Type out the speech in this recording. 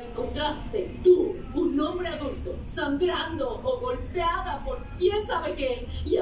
encontraste tú, un hombre adulto, sangrando o golpeada por quién sabe qué, y